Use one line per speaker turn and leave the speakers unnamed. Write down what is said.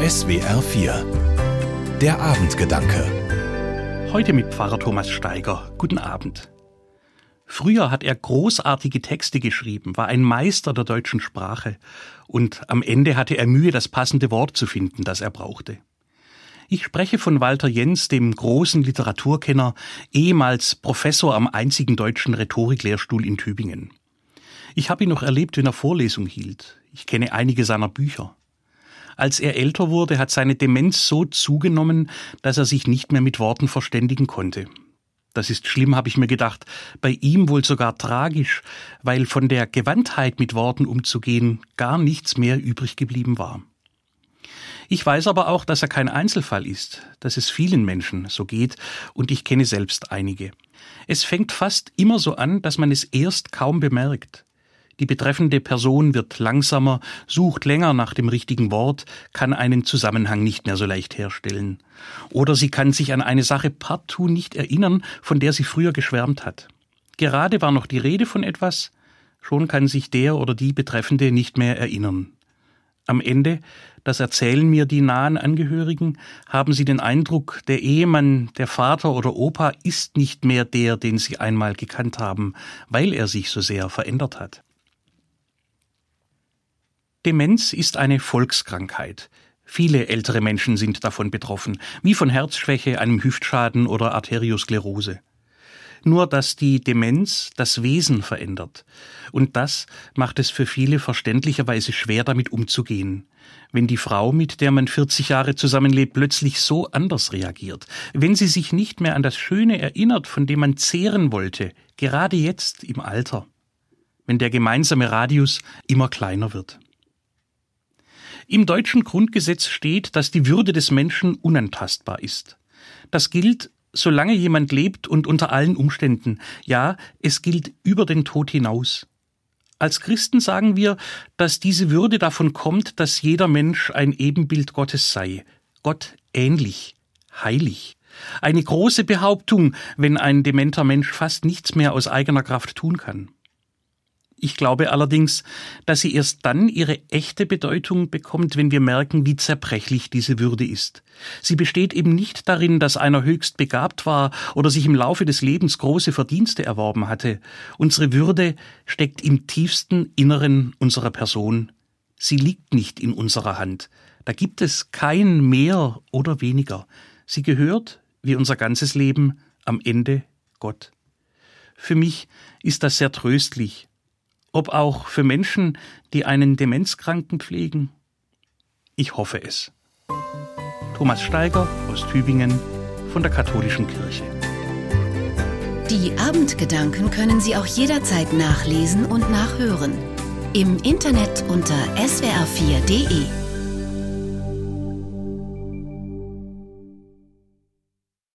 SWR 4 Der Abendgedanke
Heute mit Pfarrer Thomas Steiger. Guten Abend. Früher hat er großartige Texte geschrieben, war ein Meister der deutschen Sprache und am Ende hatte er Mühe, das passende Wort zu finden, das er brauchte. Ich spreche von Walter Jens, dem großen Literaturkenner, ehemals Professor am einzigen deutschen Rhetoriklehrstuhl in Tübingen. Ich habe ihn noch erlebt, wenn er Vorlesung hielt. Ich kenne einige seiner Bücher. Als er älter wurde, hat seine Demenz so zugenommen, dass er sich nicht mehr mit Worten verständigen konnte. Das ist schlimm, habe ich mir gedacht, bei ihm wohl sogar tragisch, weil von der Gewandtheit mit Worten umzugehen gar nichts mehr übrig geblieben war. Ich weiß aber auch, dass er kein Einzelfall ist, dass es vielen Menschen so geht, und ich kenne selbst einige. Es fängt fast immer so an, dass man es erst kaum bemerkt. Die betreffende Person wird langsamer, sucht länger nach dem richtigen Wort, kann einen Zusammenhang nicht mehr so leicht herstellen. Oder sie kann sich an eine Sache partout nicht erinnern, von der sie früher geschwärmt hat. Gerade war noch die Rede von etwas, schon kann sich der oder die Betreffende nicht mehr erinnern. Am Ende, das erzählen mir die nahen Angehörigen, haben sie den Eindruck, der Ehemann, der Vater oder Opa ist nicht mehr der, den sie einmal gekannt haben, weil er sich so sehr verändert hat. Demenz ist eine Volkskrankheit. Viele ältere Menschen sind davon betroffen, wie von Herzschwäche, einem Hüftschaden oder Arteriosklerose. Nur dass die Demenz das Wesen verändert. Und das macht es für viele verständlicherweise schwer damit umzugehen. Wenn die Frau, mit der man 40 Jahre zusammenlebt, plötzlich so anders reagiert, wenn sie sich nicht mehr an das Schöne erinnert, von dem man zehren wollte, gerade jetzt im Alter, wenn der gemeinsame Radius immer kleiner wird. Im deutschen Grundgesetz steht, dass die Würde des Menschen unantastbar ist. Das gilt, solange jemand lebt und unter allen Umständen. Ja, es gilt über den Tod hinaus. Als Christen sagen wir, dass diese Würde davon kommt, dass jeder Mensch ein Ebenbild Gottes sei, Gott ähnlich, heilig. Eine große Behauptung, wenn ein dementer Mensch fast nichts mehr aus eigener Kraft tun kann. Ich glaube allerdings, dass sie erst dann ihre echte Bedeutung bekommt, wenn wir merken, wie zerbrechlich diese Würde ist. Sie besteht eben nicht darin, dass einer höchst begabt war oder sich im Laufe des Lebens große Verdienste erworben hatte. Unsere Würde steckt im tiefsten Inneren unserer Person. Sie liegt nicht in unserer Hand. Da gibt es kein mehr oder weniger. Sie gehört, wie unser ganzes Leben, am Ende Gott. Für mich ist das sehr tröstlich ob auch für Menschen, die einen Demenzkranken pflegen? Ich hoffe es. Thomas Steiger aus Tübingen von der Katholischen Kirche.
Die Abendgedanken können Sie auch jederzeit nachlesen und nachhören. Im Internet unter swr4.de.